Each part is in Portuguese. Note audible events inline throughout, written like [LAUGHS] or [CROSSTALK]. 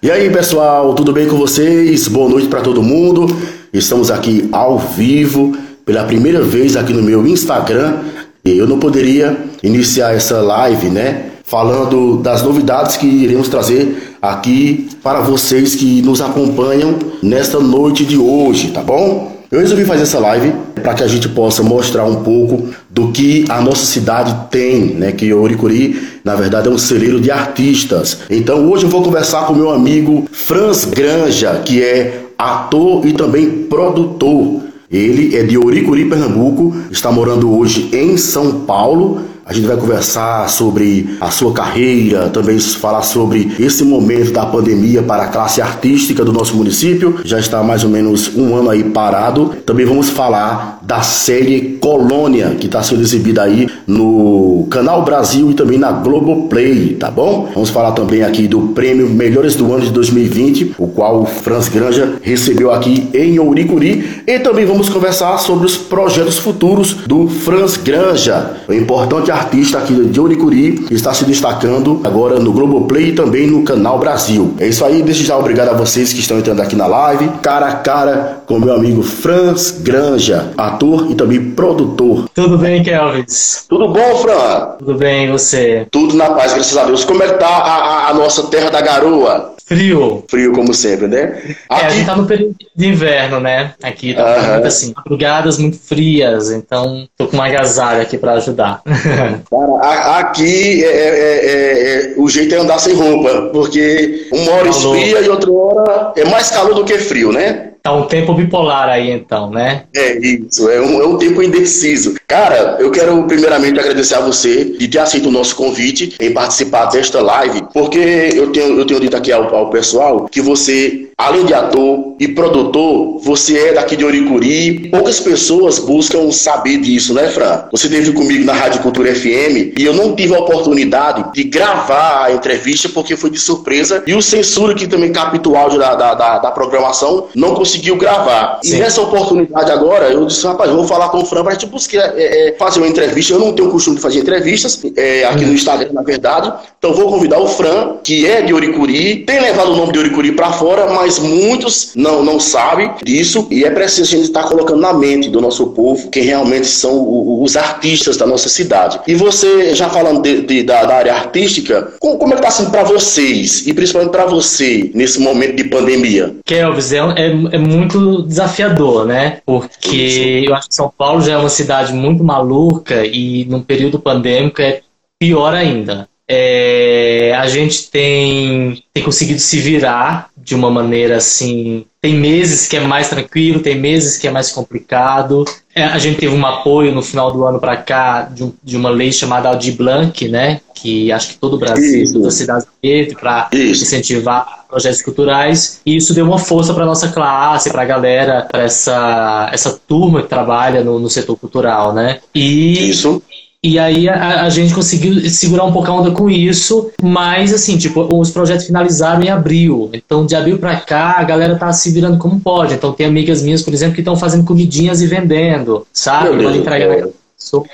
E aí, pessoal, tudo bem com vocês? Boa noite para todo mundo. Estamos aqui ao vivo pela primeira vez aqui no meu Instagram. E eu não poderia iniciar essa live, né, falando das novidades que iremos trazer aqui para vocês que nos acompanham nesta noite de hoje, tá bom? Eu resolvi fazer essa live para que a gente possa mostrar um pouco do que a nossa cidade tem, né? Que Oricuri, na verdade, é um celeiro de artistas. Então hoje eu vou conversar com meu amigo Franz Granja, que é ator e também produtor. Ele é de Oricuri, Pernambuco, está morando hoje em São Paulo a gente vai conversar sobre a sua carreira, também falar sobre esse momento da pandemia para a classe artística do nosso município. Já está mais ou menos um ano aí parado. Também vamos falar da série Colônia, que está sendo exibida aí no Canal Brasil e também na Globoplay, tá bom? Vamos falar também aqui do prêmio Melhores do Ano de 2020, o qual o Franz Granja recebeu aqui em Ouricuri. E também vamos conversar sobre os projetos futuros do Franz Granja. O importante artista aqui de Oricuri, está se destacando agora no Globoplay e também no Canal Brasil. É isso aí, desde já obrigado a vocês que estão entrando aqui na live, cara a cara com meu amigo Franz Granja, ator e também produtor. Tudo bem, Kelvis? Tudo bom, Fran? Tudo bem, e você? Tudo na paz, graças a Deus. Como é que tá a, a, a nossa terra da garoa? Frio. Frio, como sempre, né? Aqui... É, a gente tá no período de inverno, né? Aqui tá uhum. muito assim, madrugadas muito frias, então tô com uma agasalho aqui para ajudar. [LAUGHS] Cara, aqui é, é, é, o jeito é andar sem roupa, porque uma hora Calor. esfria e outra hora é mais calor do que frio, né? Tá um tempo bipolar aí, então, né? É isso, é um, é um tempo indeciso. Cara, eu quero primeiramente agradecer a você de ter aceito o nosso convite em participar desta live, porque eu tenho, eu tenho dito aqui ao, ao pessoal que você Além de ator e produtor, você é daqui de Oricuri. Poucas pessoas buscam saber disso, né, Fran? Você esteve comigo na Rádio Cultura FM e eu não tive a oportunidade de gravar a entrevista porque foi de surpresa. E o censura, que também capta o áudio da, da, da, da programação, não conseguiu gravar. Sim. E nessa oportunidade agora, eu disse, rapaz, eu vou falar com o Fran para a gente buscar é, é, fazer uma entrevista. Eu não tenho o costume de fazer entrevistas é, aqui no Instagram, na verdade. Então vou convidar o Fran, que é de Oricuri, tem levado o nome de Oricuri para fora, mas mas muitos não, não sabem disso e é preciso a gente estar colocando na mente do nosso povo quem realmente são os artistas da nossa cidade. E você, já falando de, de, da, da, área artística, como, como é que está sendo para vocês e principalmente para você nesse momento de pandemia? Kelvis, é, é, é muito desafiador, né? Porque eu acho que São Paulo já é uma cidade muito maluca e num período pandêmico é pior ainda. É, a gente tem, tem conseguido se virar de uma maneira assim. Tem meses que é mais tranquilo, tem meses que é mais complicado. É, a gente teve um apoio no final do ano para cá de, um, de, uma lei chamada Aldi Blanc, né? Que acho que todo o Brasil, isso. toda a cidade teve para incentivar projetos culturais. E isso deu uma força para nossa classe, para a galera, para essa, essa turma que trabalha no, no setor cultural, né? E isso. E aí a, a, gente conseguiu segurar um pouco a onda com isso, mas assim, tipo, os projetos finalizaram em abril. Então, de abril para cá, a galera tá se virando como pode. Então, tem amigas minhas, por exemplo, que estão fazendo comidinhas e vendendo, sabe? Vão entregar na pessoa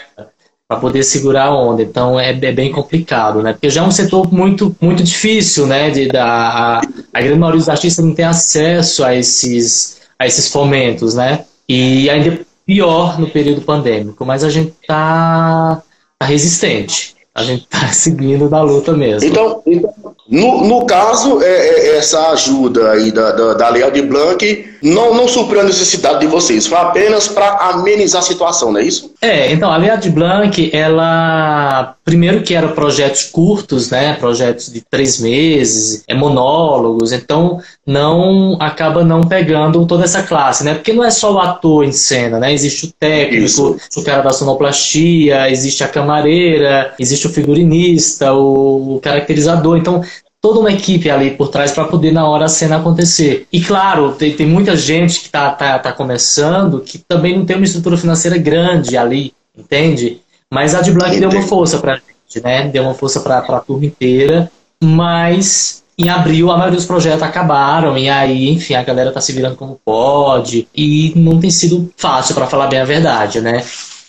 para poder segurar a onda. Então, é, é, bem complicado, né? Porque já é um setor muito, muito difícil, né? De, da, a, a grande maioria dos artistas não tem acesso a esses, a esses fomentos, né? E ainda pior no período pandêmico, mas a gente tá, tá resistente. A gente tá [LAUGHS] seguindo da luta mesmo. Então, então no, no caso, é, é, essa ajuda aí da, da, da Lei de Blanc não, não supriu a necessidade de vocês, foi apenas para amenizar a situação, não é isso? É, então, a Lei de Blanc, ela, primeiro que era projetos curtos, né, projetos de três meses, é monólogos, então não acaba não pegando toda essa classe, né, porque não é só o ator em cena, né, existe o técnico, isso. o cara da sonoplastia, existe a camareira, existe o figurinista, o caracterizador, então toda uma equipe ali por trás para poder na hora a cena acontecer. E claro, tem, tem muita gente que está tá, tá começando que também não tem uma estrutura financeira grande ali, entende? Mas a de Black deu uma força para gente, né? Deu uma força para a turma inteira, mas em abril a maioria dos projetos acabaram e aí, enfim, a galera tá se virando como pode e não tem sido fácil para falar bem a verdade, né?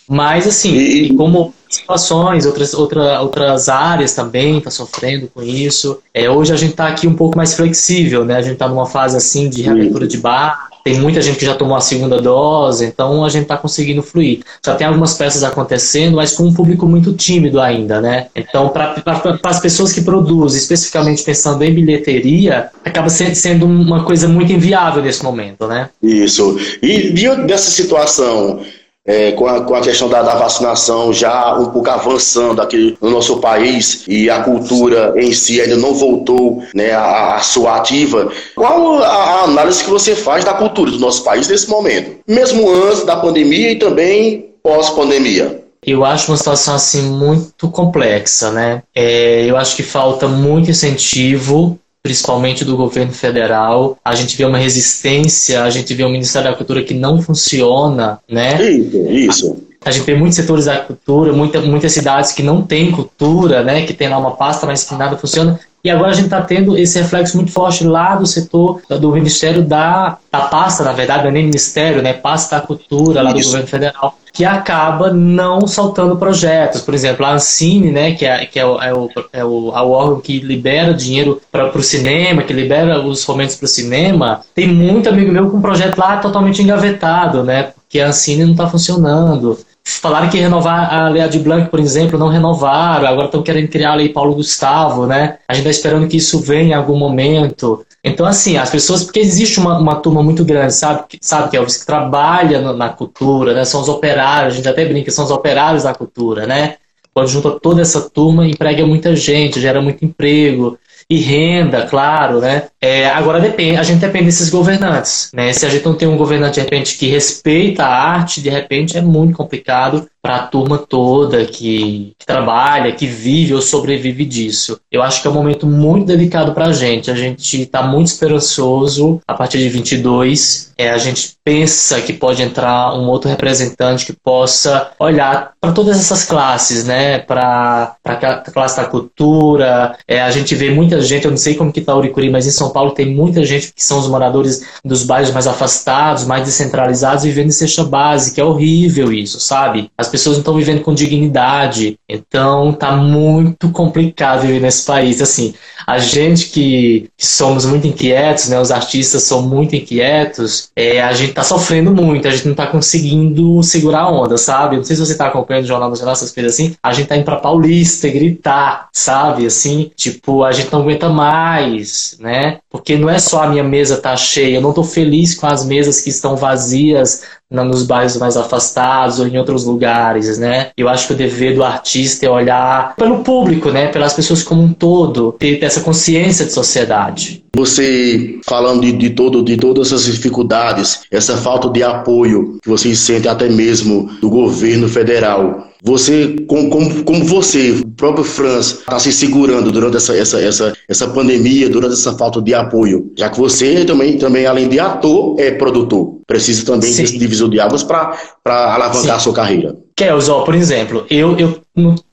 Mas, assim, e... como situações, outras, outra, outras áreas também estão tá sofrendo com isso. É, hoje a gente está aqui um pouco mais flexível, né? A gente está numa fase, assim, de reabertura de bar, tem muita gente que já tomou a segunda dose, então a gente está conseguindo fluir. Já tem algumas peças acontecendo, mas com um público muito tímido ainda, né? Então, para as pessoas que produzem, especificamente pensando em bilheteria, acaba sendo uma coisa muito inviável nesse momento, né? Isso. E diante dessa situação, é, com, a, com, a, questão da, da, vacinação já um pouco avançando aqui no nosso país e a cultura em si ainda não voltou né, à, sua ativa, qual a, a, análise que você faz da cultura do nosso país nesse momento? Mesmo antes da pandemia e também pós-pandemia? Eu acho uma situação assim muito complexa, né? É, eu acho que falta muito incentivo principalmente do governo federal. A gente vê uma resistência, a gente vê o Ministério da Cultura que não funciona, né? Isso, isso. A gente vê muitos setores da cultura, muita, muitas cidades que não têm cultura, né? Que tem lá uma pasta, mas que nada funciona. E agora a gente está tendo esse reflexo muito forte lá do setor do Ministério da, da pasta, na verdade, não é nem Ministério, né? Pasta da Cultura, lá do governo federal que acaba não soltando projetos. Por exemplo, a Ancine, né, que é, que é, o, é, o, é o, é o órgão que libera dinheiro para o cinema, que libera os fomentos para o cinema, tem muito amigo meu com um projeto lá totalmente engavetado, né, porque a Ancine não está funcionando. Falaram que renovar a Lei de Blanc, por exemplo, não renovaram, agora estão querendo criar a Lei Paulo Gustavo, né? A gente está esperando que isso venha em algum momento. Então, assim, as pessoas, porque existe uma, uma turma muito grande, sabe, sabe que é os que trabalha no, na cultura, né? São os operários, a gente até brinca, são os operários da cultura, né? Quando junta toda essa turma, emprega muita gente, gera muito emprego e renda, claro, né? É, agora depende, a gente depende desses governantes, né? Se a gente não tem um governante de repente que respeita a arte, de repente é muito complicado para a turma toda que, que, trabalha, que vive ou sobrevive disso. Eu acho que é um momento muito delicado para a gente. A gente está muito esperançoso a partir de 22. É, a gente pensa que pode entrar um outro representante que possa olhar para todas essas classes, né? Para a classe da cultura. É, a gente vê muita gente, eu não sei como que está Uricuri, mas em São Paulo tem muita gente que são os moradores dos bairros mais afastados, mais descentralizados, vivendo em cesta base, que é horrível isso, sabe? As pessoas não estão vivendo com dignidade. Então tá muito complicado viver nesse país. Assim, a gente que, que somos muito inquietos, né? Os artistas são muito inquietos, é, a gente tá sofrendo muito, a gente não tá conseguindo segurar a onda, sabe? Não sei se você tá acompanhando o Jornal Nacional, essas coisas assim. A gente tá indo pra Paulista gritar, sabe? Assim, tipo, a gente não aguenta mais, né? Porque não é só a minha mesa tá cheia, eu não tô feliz com as mesas que estão vazias nos bairros mais afastados ou em outros lugares, né? Eu acho que o dever do artista é olhar pelo público, né? Pelas pessoas como um todo, ter essa consciência de sociedade. Você falando de, de, todo, de todas essas dificuldades, essa falta de apoio que vocês sentem até mesmo do governo federal, você, como, como, como você, o próprio Franz, está se segurando durante essa, essa, essa, essa pandemia, durante essa falta de apoio? Já que você também, também além de ator, é produtor. Precisa também Sim. desse divisor de águas para alavancar Sim. a sua carreira. Kels, ó, por exemplo, eu, eu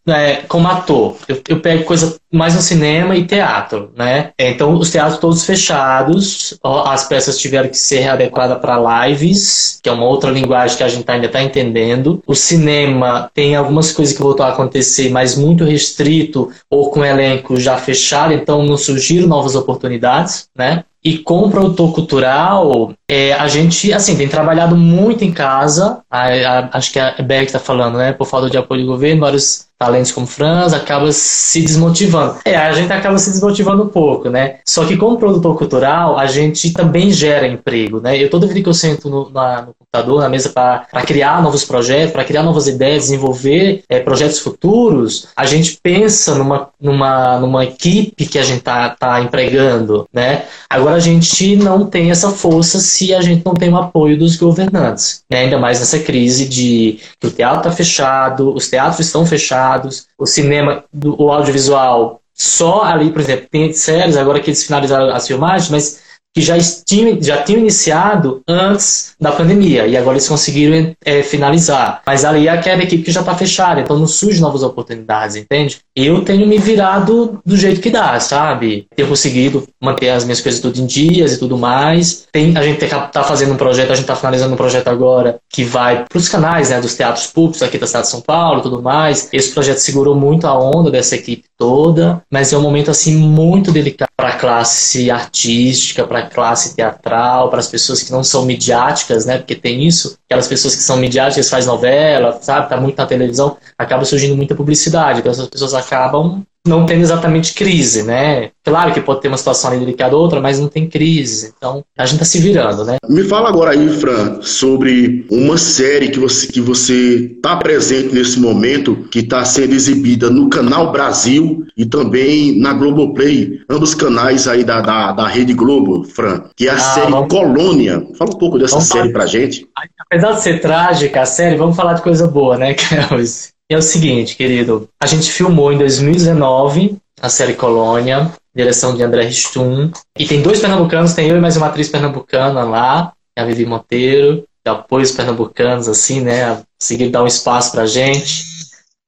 é, como ator, eu, eu, pego coisa mais no cinema e teatro, né? Então, os teatros todos fechados, as peças tiveram que ser readequadas para lives, que é uma outra linguagem que a gente ainda está entendendo. O cinema tem algumas coisas que voltou a acontecer, mas muito restrito ou com elenco já fechado, então não surgiram novas oportunidades, né? E com o produtor cultural, é, a gente, assim, tem trabalhado muito em casa. A, a, acho que a Berg está falando, né? Por falta de apoio do governo, vários talentos como Franz, acaba se desmotivando. É, a gente acaba se desmotivando um pouco, né? Só que como produtor cultural, a gente também gera emprego, né? Eu toda vida que eu sento no, na, no computador, na mesa para criar novos projetos, para criar novas ideias, desenvolver é, projetos futuros, a gente pensa numa, numa, numa equipe que a gente tá, tá empregando, né? Agora a gente não tem essa força se a gente não tem o apoio dos governantes, né? Ainda mais nessa crise de que o teatro está fechado, os teatros estão fechados, o cinema, o audiovisual, só ali, por exemplo, tem séries, agora que eles finalizaram as filmagens, mas que já tinham, já tinham iniciado antes da pandemia e agora eles conseguiram é, finalizar. Mas ali é aquela equipe que já está fechada, então não surge novas oportunidades, entende? Eu tenho me virado do jeito que dá, sabe? Tenho conseguido manter as minhas coisas tudo em dias e tudo mais. Tem, a gente está fazendo um projeto, a gente está finalizando um projeto agora que vai para os canais né, dos teatros públicos aqui da cidade de São Paulo e tudo mais. Esse projeto segurou muito a onda dessa equipe toda, mas é um momento assim muito delicado para a classe artística, para a classe teatral, para as pessoas que não são midiáticas, né? Porque tem isso, aquelas pessoas que são midiáticas, faz novela, sabe, tá muito na televisão, acaba surgindo muita publicidade, então essas pessoas acabam não tendo exatamente crise, né? Claro que pode ter uma situação ali delicada ou outra, mas não tem crise. Então, a gente tá se virando, né? Me fala agora aí, Fran, sobre uma série que você que você tá presente nesse momento, que está sendo exibida no Canal Brasil e também na Globoplay, ambos canais aí da, da, da Rede Globo, Fran, que é a ah, série vamos... Colônia. Fala um pouco dessa vamos série falar... pra gente. Apesar de ser trágica a série, vamos falar de coisa boa, né, [LAUGHS] Kelvis? É o seguinte, querido. A gente filmou em 2019 a série Colônia, direção de André Stum. E tem dois pernambucanos, tem eu e mais uma atriz pernambucana lá, a Vivi Monteiro, que apoia os pernambucanos, assim, né? Seguir dar um espaço pra gente.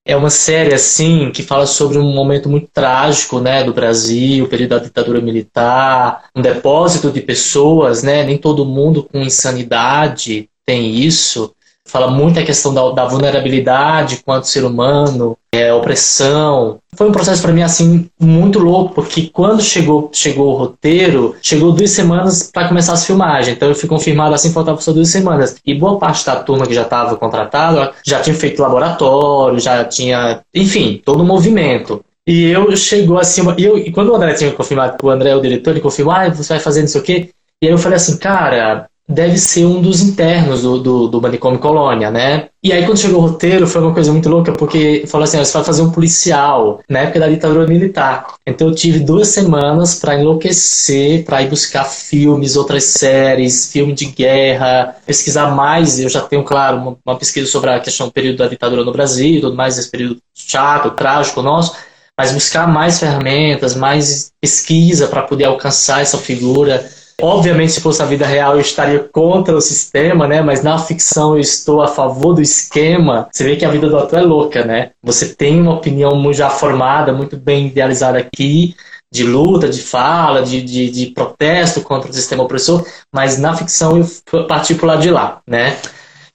É uma série, assim, que fala sobre um momento muito trágico, né, do Brasil, o período da ditadura militar, um depósito de pessoas, né? Nem todo mundo com insanidade tem isso fala muito a questão da, da vulnerabilidade quanto ser humano, é, opressão. Foi um processo para mim assim muito louco, porque quando chegou chegou o roteiro, chegou duas semanas para começar as filmagens. Então eu fui confirmado assim, faltava só duas semanas. E boa parte da turma que já estava contratada já tinha feito laboratório, já tinha, enfim, todo o movimento. E eu chegou assim, e, eu, e quando o André tinha confirmado, o André o diretor, ele confirmou, ah, você vai fazer não sei o quê. E aí eu falei assim, cara, deve ser um dos internos do, do, do Manicômio Colônia, né? E aí, quando chegou o roteiro, foi uma coisa muito louca, porque falou assim: você vai fazer um policial na época da ditadura militar. Então, eu tive duas semanas para enlouquecer, para ir buscar filmes, outras séries, filme de guerra, pesquisar mais. Eu já tenho, claro, uma, uma pesquisa sobre a questão do período da ditadura no Brasil, tudo mais, esse período chato, trágico nosso, mas buscar mais ferramentas, mais pesquisa para poder alcançar essa figura Obviamente, se fosse a vida real, eu estaria contra o sistema, né? Mas na ficção eu estou a favor do esquema. Você vê que a vida do ator é louca, né? Você tem uma opinião já formada, muito bem idealizada aqui, de luta, de fala, de, de, de protesto contra o sistema opressor, mas na ficção eu parti para lado de lá, né?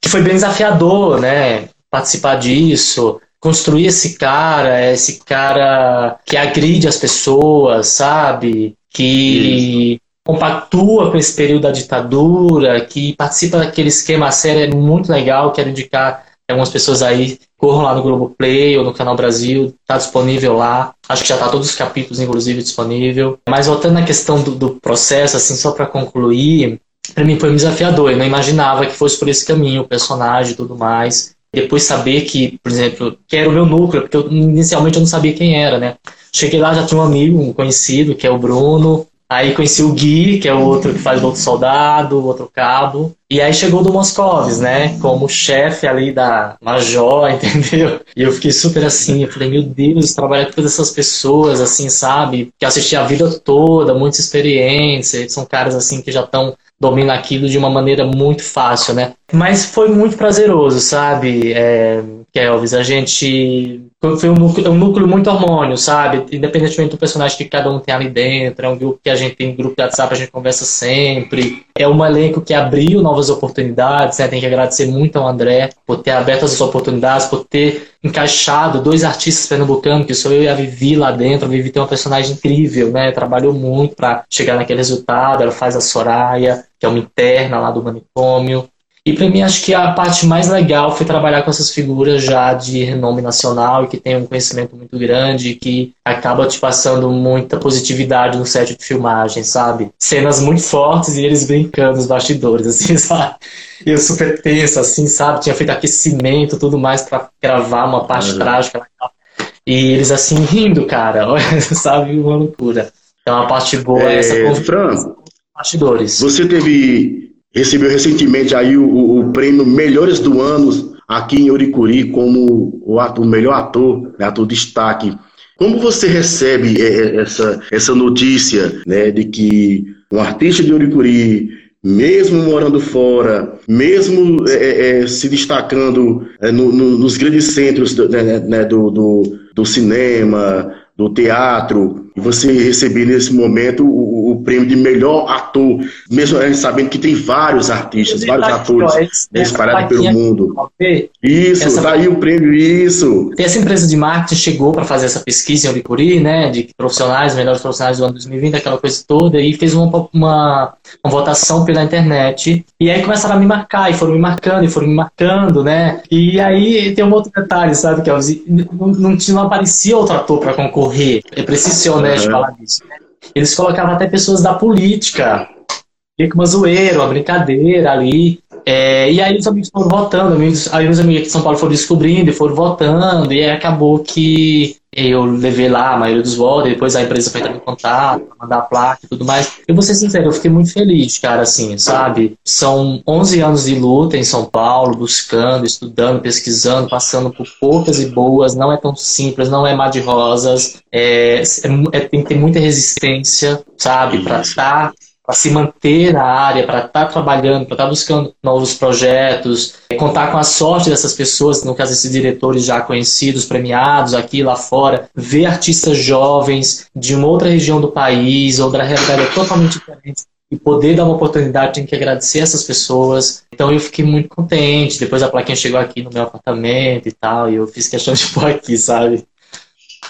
Que foi bem desafiador, né? Participar disso, construir esse cara, esse cara que agride as pessoas, sabe? Que Isso compactua com esse período da ditadura, que participa daquele esquema sério, é muito legal. Quero indicar algumas pessoas aí, corram lá no Globo Play ou no Canal Brasil, está disponível lá. Acho que já está todos os capítulos, inclusive, disponível. Mas voltando à questão do, do processo, assim, só para concluir, para mim foi um desafiador. Eu não imaginava que fosse por esse caminho, o personagem e tudo mais. Depois saber que, por exemplo, que era o meu núcleo, porque eu, inicialmente eu não sabia quem era, né? Cheguei lá, já tinha um amigo, um conhecido, que é o Bruno, Aí conheci o Gui, que é o outro que faz o outro soldado, o outro cabo. E aí chegou do Moscovis, né? Como chefe ali da Major, [LAUGHS] entendeu? E eu fiquei super assim, eu falei, meu Deus, trabalhar com todas essas pessoas, assim, sabe? Que assisti a vida toda, muita experiência, são caras assim que já estão domina aquilo de uma maneira muito fácil, né? Mas foi muito prazeroso, sabe, é, Kelvis? A gente. Foi um núcleo, um núcleo muito harmônio, sabe? Independentemente do personagem que cada um tem ali dentro, é um grupo que a gente tem, um grupo de WhatsApp, a gente conversa sempre. É um elenco que abriu novas oportunidades, né? Tem que agradecer muito ao André por ter aberto essas oportunidades, por ter encaixado dois artistas pernambucanos, que sou eu e a Vivi lá dentro. A Vivi tem uma personagem incrível, né? Trabalhou muito para chegar naquele resultado. Ela faz a Soraya, que é uma interna lá do manicômio. E para mim, acho que a parte mais legal foi trabalhar com essas figuras já de renome nacional e que tem um conhecimento muito grande e que acaba te passando muita positividade no set de filmagem, sabe? Cenas muito fortes e eles brincando nos bastidores, [LAUGHS] assim, sabe? Eu super tenso, assim, sabe? Tinha feito aquecimento tudo mais para gravar uma parte uhum. trágica. E eles, assim, rindo, cara, [LAUGHS] sabe? Uma loucura. Então, a parte boa é, é essa Fran, bastidores. Você teve recebeu recentemente aí o, o, prêmio Melhores do Ano aqui em Uricuri como o, ator, o melhor ator, né, ator destaque. Como você recebe é, é, essa, essa notícia né, de que um artista de Uricuri, mesmo morando fora, mesmo é, é, se destacando é, no, no, nos grandes centros do, né, né do, do, do cinema, do teatro, você receber nesse momento o, o, prêmio de melhor ator, mesmo sabendo que tem vários artistas, vários atores espalhados pelo mundo. Isso, essa... daí o prêmio, isso. Essa empresa de marketing chegou para fazer essa pesquisa em Oricuri, né, de profissionais, melhores profissionais do ano 2020, aquela coisa toda, e fez uma, uma, uma votação pela internet, e aí começaram a me marcar, e foram me marcando, e foram me marcando, né, e aí tem um outro detalhe, sabe, que não, não, não aparecia outro ator para concorrer. É preciso ser honesto uhum. falar disso. Né? Eles colocavam até pessoas da política. Fica uma zoeira, uma brincadeira ali. É, e aí os amigos foram votando, amigos, aí os amigos aqui de São Paulo foram descobrindo e foram votando, e aí acabou que eu levei lá a maioria dos votos, depois a empresa foi entrar em contato, mandar a placa e tudo mais. Eu vou ser sincero, eu fiquei muito feliz, cara, assim, sabe? São 11 anos de luta em São Paulo, buscando, estudando, pesquisando, passando por poucas e boas, não é tão simples, não é mar de rosas, é, é, é tem que ter muita resistência, sabe? Para estar para se manter na área, para estar tá trabalhando, para estar tá buscando novos projetos, é, contar com a sorte dessas pessoas, no caso esses diretores já conhecidos, premiados aqui lá fora, ver artistas jovens de uma outra região do país, outra realidade totalmente diferente e poder dar uma oportunidade, tem que agradecer essas pessoas. Então eu fiquei muito contente. Depois a plaquinha chegou aqui no meu apartamento e tal, e eu fiz questão de pôr aqui, sabe?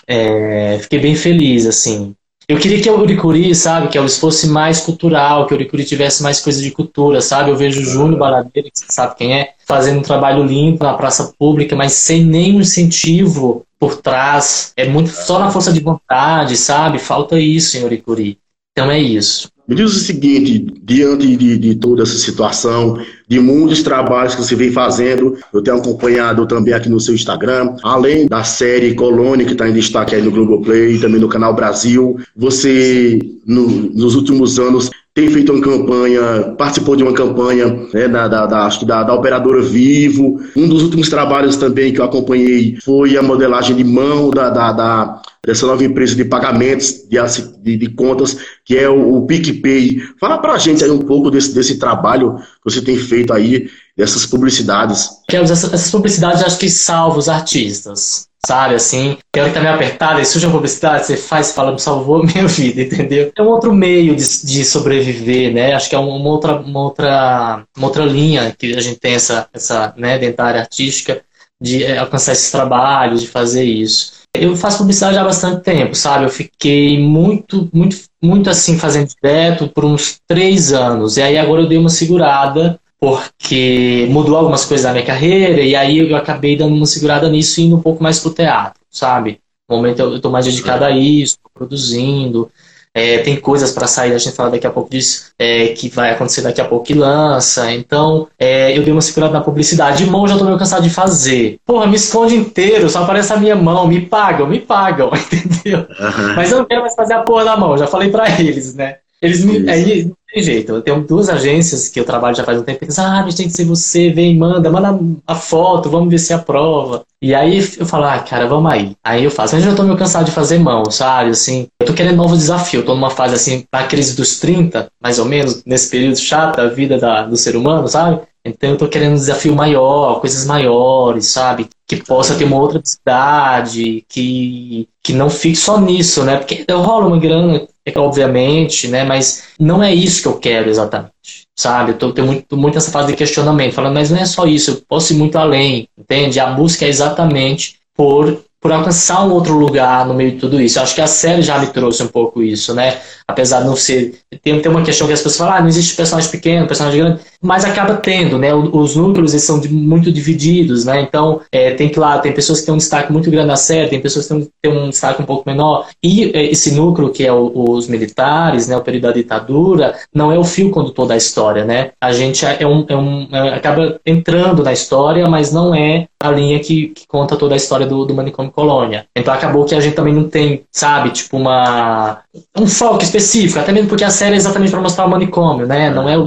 É, fiquei bem feliz, assim. Eu queria que o Uricuri, sabe, que eles fosse mais cultural, que o Uricuri tivesse mais coisa de cultura, sabe? Eu vejo o Júnior Baladeira, que você sabe quem é, fazendo um trabalho limpo na praça pública, mas sem nenhum incentivo por trás. É muito só na força de vontade, sabe? Falta isso em Uricuri. Então é isso. Me diz o seguinte, diante de, de, toda essa situação, de muitos trabalhos que você vem fazendo, eu tenho acompanhado também aqui no seu Instagram, além da série Colônia, que está em destaque aí no Globoplay, também no canal Brasil, você, no, nos últimos anos, tem feito uma campanha, participou de uma campanha né, da, da, da, acho que da, da operadora Vivo. Um dos últimos trabalhos também que eu acompanhei foi a modelagem de mão da, da, da dessa nova empresa de pagamentos de, de, de contas, que é o, o PicPay. Fala pra gente aí um pouco desse, desse trabalho que você tem feito aí, dessas publicidades. Essas publicidades acho que salvam os artistas sabe? Assim, tem hora que tá meio apertada e surge uma publicidade, você faz fala, me salvou minha [LAUGHS] vida, entendeu? É um outro meio de, de sobreviver, né? Acho que é uma outra, uma, outra, uma outra linha que a gente tem essa, essa né, dentária artística de é, alcançar esses trabalhos, de fazer isso. Eu faço publicidade há bastante tempo, sabe? Eu fiquei muito, muito, muito assim fazendo direto por uns três anos. E aí agora eu dei uma segurada porque mudou algumas coisas na minha carreira e aí eu acabei dando uma segurada nisso e indo um pouco mais pro teatro, sabe? No momento eu estou mais dedicado a isso, produzindo. É, tem coisas para sair, a gente fala daqui a pouco disso, é, que vai acontecer daqui a pouco que lança. Então, é, eu dei uma segurada na publicidade. De mão já tô meio cansado de fazer. Porra, me esconde inteiro, só aparece a minha mão, me pagam, me pagam, [LAUGHS] entendeu? Uhum. Mas eu não quero mais fazer a porra da mão, já falei para eles, né? Eles me, aí tem jeito. Eu tenho duas agências que eu trabalho já faz um tempo dizem, ah, mas tem que ser você, vem, manda, manda a foto, vamos ver se aprova. E aí eu falo, ah, cara, vamos aí. Aí eu faço. Mas eu já tô meio cansado de fazer mão, sabe? Assim, eu tô querendo novo desafio. Eu tô numa fase assim, na crise dos 30, mais ou menos, nesse período chato da vida da, do ser humano, sabe? Então eu tô querendo um desafio maior, coisas maiores, sabe? Que possa ter uma outra cidade, que, que não fique só nisso, né? Porque rola uma grana, obviamente, né? Mas não é isso que eu quero exatamente, sabe? Eu tenho muito, muito essa fase de questionamento, falando, mas não é só isso, eu posso ir muito além, entende? A busca é exatamente por por alcançar um outro lugar no meio de tudo isso. Eu acho que a série já me trouxe um pouco isso, né? Apesar de não ser. Tem, tem uma questão que as pessoas falam, ah, não existe personagem pequeno, personagem grande, mas acaba tendo, né? Os núcleos eles são muito divididos, né? Então, é, tem que lá, tem pessoas que têm um destaque muito grande na série, tem pessoas que têm, um destaque um pouco menor. E é, esse núcleo, que é o, os militares, né? O período da ditadura, não é o fio condutor da história, né? A gente é um, é um, é, acaba entrando na história, mas não é a linha que, que conta toda a história do, do manicômio colônia. Então acabou que a gente também não tem, sabe, tipo uma um foco específico, até mesmo porque a série é exatamente para mostrar o manicômio, né? Não é o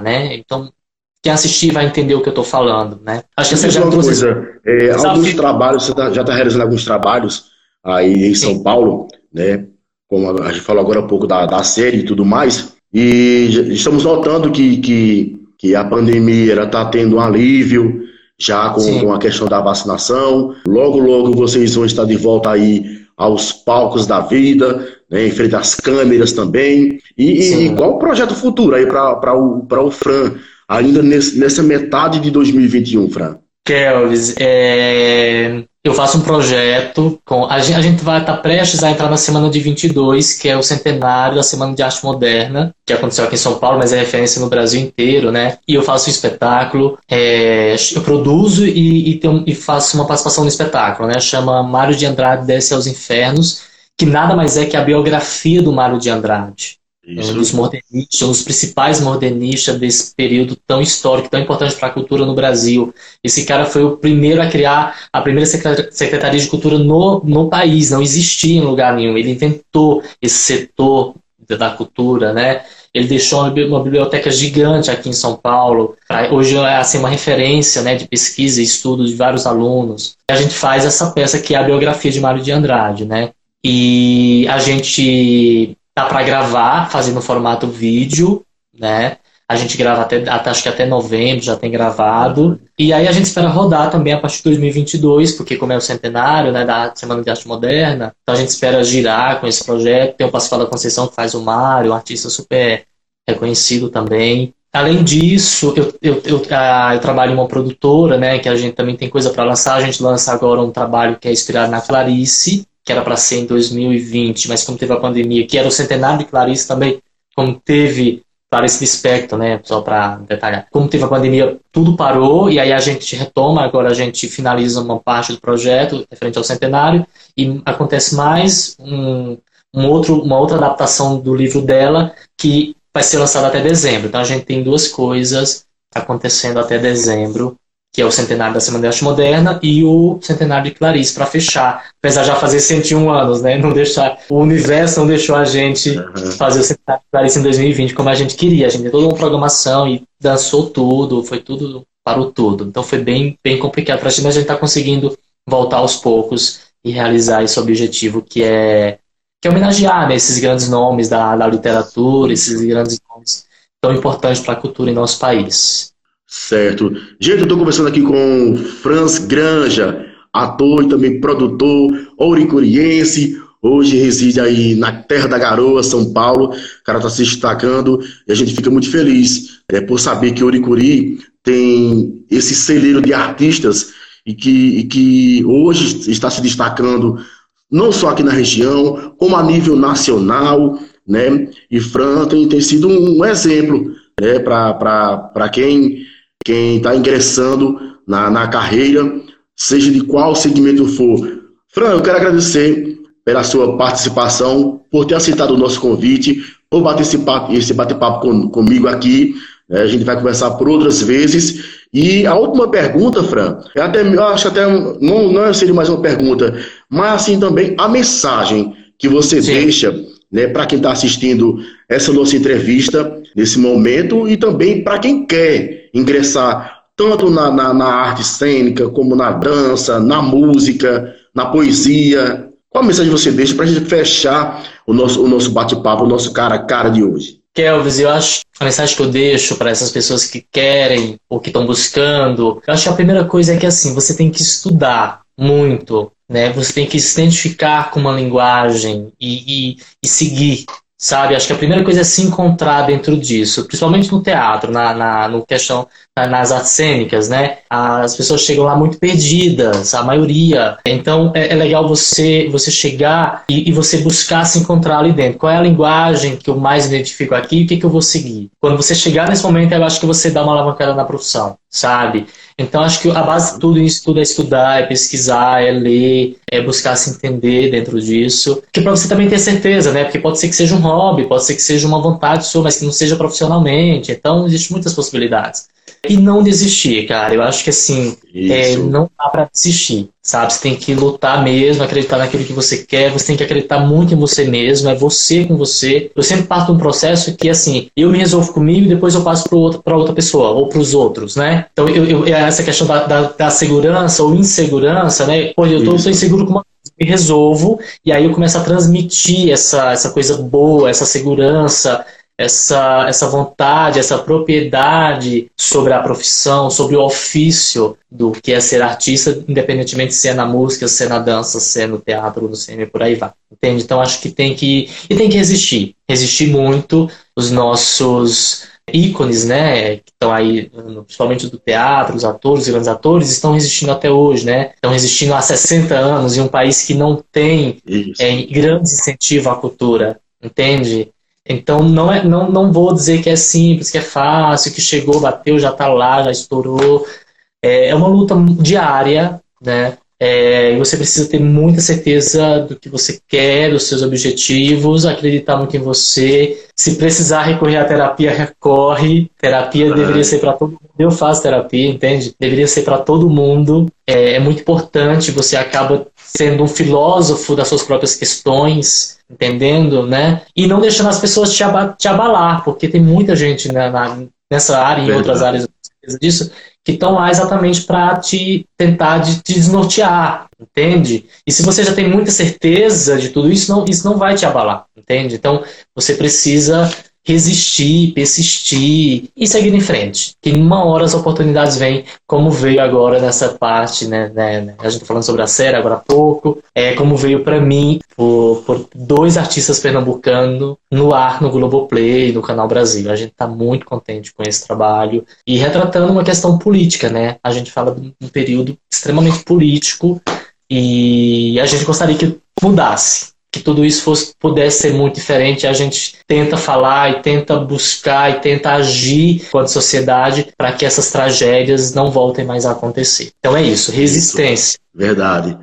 né? Então quem assistir vai entender o que eu estou falando, né? Acho que essa já trouxe coisa, é, alguns trabalhos, você tá, já está realizando alguns trabalhos aí em São Sim. Paulo, né? como a gente falou agora há pouco da, da série e tudo mais, e estamos notando que, que, que a pandemia está tendo um alívio, já com, com, a questão da vacinação. Logo, logo vocês vão estar de volta aí aos palcos da vida, né, em frente às câmeras também. E, e qual o projeto futuro aí para o, o Fran, ainda nesse, nessa metade de 2021, Fran? Kelvis, é... eu faço um projeto com. A gente, a gente vai estar tá prestes a entrar na semana de 22, que é o centenário da Semana de Arte Moderna, que aconteceu aqui em São Paulo, mas é referência no Brasil inteiro, né? E eu faço um espetáculo, é... eu produzo e, e, tenho, e faço uma participação no espetáculo, né? Chama Mário de Andrade Desce aos Infernos, que nada mais é que a biografia do Mário de Andrade. Isso. Um dos modernistas, um dos principais modernistas desse período tão histórico, tão importante para a cultura no Brasil. Esse cara foi o primeiro a criar a primeira secretaria de cultura no, no país, não existia em lugar nenhum. Ele inventou esse setor da cultura, né? Ele deixou uma biblioteca gigante aqui em São Paulo. Hoje é assim, uma referência né, de pesquisa e estudo de vários alunos. A gente faz essa peça que é a biografia de Mário de Andrade, né? E a gente tá para gravar, fazendo no formato vídeo, né? A gente grava até, acho que até novembro já tem gravado. E aí a gente espera rodar também a partir de 2022, porque como é o centenário né, da Semana de Arte Moderna, então a gente espera girar com esse projeto. Tem o Passo da Conceição que faz o Mário, um artista super reconhecido também. Além disso, eu, eu, eu, eu, trabalho em uma produtora, né, que a gente também tem coisa para lançar. A gente lança agora um trabalho que é inspirado na Clarice, que era para ser em 2020, mas como teve a pandemia, que era o centenário de Clarice também, como teve Clarice Lispector, né, só para detalhar, como teve a pandemia, tudo parou e aí a gente retoma, agora a gente finaliza uma parte do projeto referente ao centenário e acontece mais um, um outro, uma outra adaptação do livro dela que vai ser lançada até dezembro. Então a gente tem duas coisas acontecendo até dezembro que é o centenário da Semana de Arte Moderna, e o centenário de Clarice, para fechar. Apesar de já fazer 101 anos, né? Não deixar, o universo não deixou a gente uhum. fazer o centenário de Clarice em 2020 como a gente queria. A gente tem toda uma programação e dançou tudo, foi tudo, parou tudo. Então foi bem, bem complicado para a gente, mas a gente está conseguindo voltar aos poucos e realizar esse objetivo que é, que é homenagear né, esses grandes nomes da, da literatura, esses grandes nomes tão importantes para a cultura em nosso país. Certo. Gente, eu estou conversando aqui com Franz Granja, ator e também produtor ouricuriense. Hoje reside aí na Terra da Garoa, São Paulo. O cara está se destacando e a gente fica muito feliz é, por saber que Ouricuri tem esse celeiro de artistas e que, e que hoje está se destacando não só aqui na região, como a nível nacional, né? E Fran tem, tem sido um exemplo né, para quem quem está ingressando na, na carreira, seja de qual segmento for. Fran, eu quero agradecer pela sua participação, por ter aceitado o nosso convite, por bater esse, papo, esse bate-papo com, comigo aqui. É, a gente vai conversar por outras vezes. E a última pergunta, Fran, eu, até, eu acho até não, não seria mais uma pergunta, mas assim também a mensagem que você Sim. deixa né, para quem está assistindo essa nossa entrevista nesse momento e também para quem quer ingressar tanto na, na, na, arte cênica, como na dança, na música, na poesia. Qual mensagem você deixa para a gente fechar o nosso, o nosso bate-papo, o nosso cara a cara de hoje? Kelvis, eu acho a mensagem que eu deixo para essas pessoas que querem ou que estão buscando, eu acho que a primeira coisa é que assim, você tem que estudar muito, né? Você tem que se identificar com uma linguagem e, e, e seguir sabe? Acho que a primeira coisa é se encontrar dentro disso, principalmente no teatro, na, na no questão nas artes cênicas, né? As pessoas chegam lá muito perdidas, a maioria. Então é, é legal você você chegar e, e, você buscar se encontrar ali dentro. Qual é a linguagem que eu mais identifico aqui? O que, que eu vou seguir? Quando você chegar nesse momento, eu acho que você dá uma alavancada na profissão, sabe? Então acho que a base de tudo isso tudo é estudar, é pesquisar, é ler, é buscar se entender dentro disso. Que para você também ter certeza, né? Porque pode ser que seja um hobby, pode ser que seja uma vontade sua, mas que não seja profissionalmente. Então existem muitas possibilidades e não desistir, cara. Eu acho que assim, é, não dá pra desistir, sabe? Você tem que lutar mesmo, acreditar naquilo que você quer, você tem que acreditar muito em você mesmo, é você com você. Eu sempre parto de um processo que, assim, eu me resolvo comigo e depois eu passo para outra, outra pessoa, ou para os outros, né? Então, eu, eu, essa questão da, da, da, segurança ou insegurança, né? Pô, eu tô, tô inseguro com uma me resolvo e aí eu começo a transmitir essa, essa coisa boa, essa segurança, essa, essa vontade, essa propriedade sobre a profissão, sobre o ofício do que é ser artista, independentemente se é na música, se é na dança, se é no teatro, no cinema e por aí vai. Entende? Então acho que tem que. E tem que resistir. Resistir muito os nossos ícones, né, que estão aí, principalmente do teatro, os atores, os grandes atores, estão resistindo até hoje, né? Estão resistindo há 60 anos em um país que não tem é, grande incentivo à cultura, entende? Então não, é, não, não vou dizer que é simples, que é fácil, que chegou, bateu, já está lá, já estourou. É, é uma luta diária, né? É, você precisa ter muita certeza do que você quer, dos seus objetivos, acreditar muito em você. Se precisar recorrer à terapia, recorre. Terapia deveria ser para todo mundo. Eu faço terapia, entende? Deveria ser para todo mundo. É, é muito importante. Você acaba sendo um filósofo das suas próprias questões, entendendo, né? E não deixando as pessoas te, te abalar, porque tem muita gente na, na, nessa área e em outras áreas disso que estão lá exatamente para te tentar de, te desnortear, entende? E se você já tem muita certeza de tudo isso, não, isso não vai te abalar, entende? Então você precisa resistir, persistir e seguir em frente. Que uma hora as oportunidades vêm, como veio agora nessa parte, né? né, né a gente tá falando sobre a série agora há pouco, é como veio para mim por, por, dois artistas pernambucanos no ar no Globoplay, no Canal Brasil. A gente está muito contente com esse trabalho e retratando uma questão política, né? A gente fala de um período extremamente político e a gente gostaria que mudasse que tudo isso fosse, pudesse ser muito diferente. A gente tenta falar e tenta buscar e tenta agir quanto sociedade para que essas tragédias não voltem mais a acontecer. Então é isso, resistência. Verdade.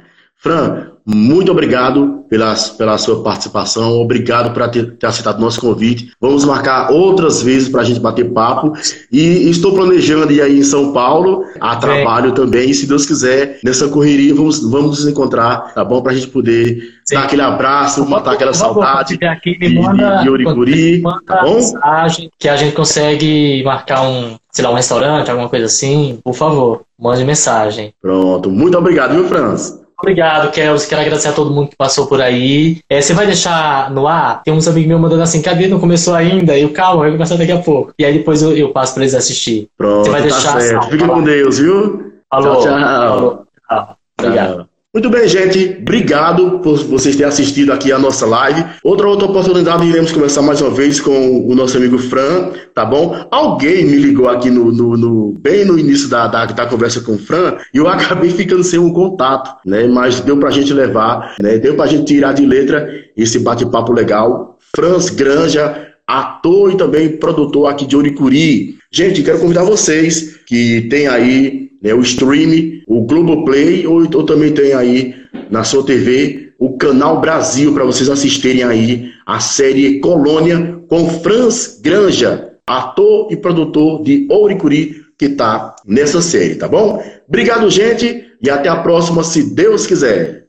Fran, muito obrigado pela, pela sua participação, obrigado por ter, ter aceitado o nosso convite. Vamos marcar outras vezes para a gente bater papo. E estou planejando ir aí em São Paulo, a trabalho é. também. E se Deus quiser, nessa correria, vamos, vamos nos encontrar, tá bom? Para a gente poder Sim. dar aquele abraço, matar aquela saudade aqui, me manda, de, Oricuri, tá bom? Mensagem que a gente consegue marcar um, sei lá, um restaurante, alguma coisa assim. Por favor, mande mensagem. Pronto, muito obrigado, viu, Franz? Obrigado, Kels. Quero agradecer a todo mundo que passou por aí. É, você vai deixar no ar? Tem uns amigos meus mandando assim, cadê? Não começou ainda? Eu, calma, vai começar daqui a pouco. E aí depois eu, eu passo para eles assistir. Pronto, você vai tá deixar certo. Fique com Deus, viu? Falou. Tchau, tchau. Falou. Tchau. Obrigado. Tchau. Muito bem, gente. Obrigado por vocês terem assistido aqui a nossa live. Outra outra oportunidade, iremos conversar mais uma vez com o nosso amigo Fran, tá bom? Alguém me ligou aqui no, no, no bem no início da, da, da, conversa com o Fran e eu [LAUGHS] acabei ficando sem um contato, né? Mas deu pra gente levar, né? Deu pra gente tirar de letra esse bate-papo legal. Franz Granja, ator e também produtor aqui de Oricuri. Gente, quero convidar vocês que tem aí né, o stream, o Globoplay, ou, ou também tem aí na sua TV o Canal Brasil, para vocês assistirem aí a série Colônia com Franz Granja, ator e produtor de Ouricuri, que está nessa série, tá bom? Obrigado, gente, e até a próxima, se Deus quiser.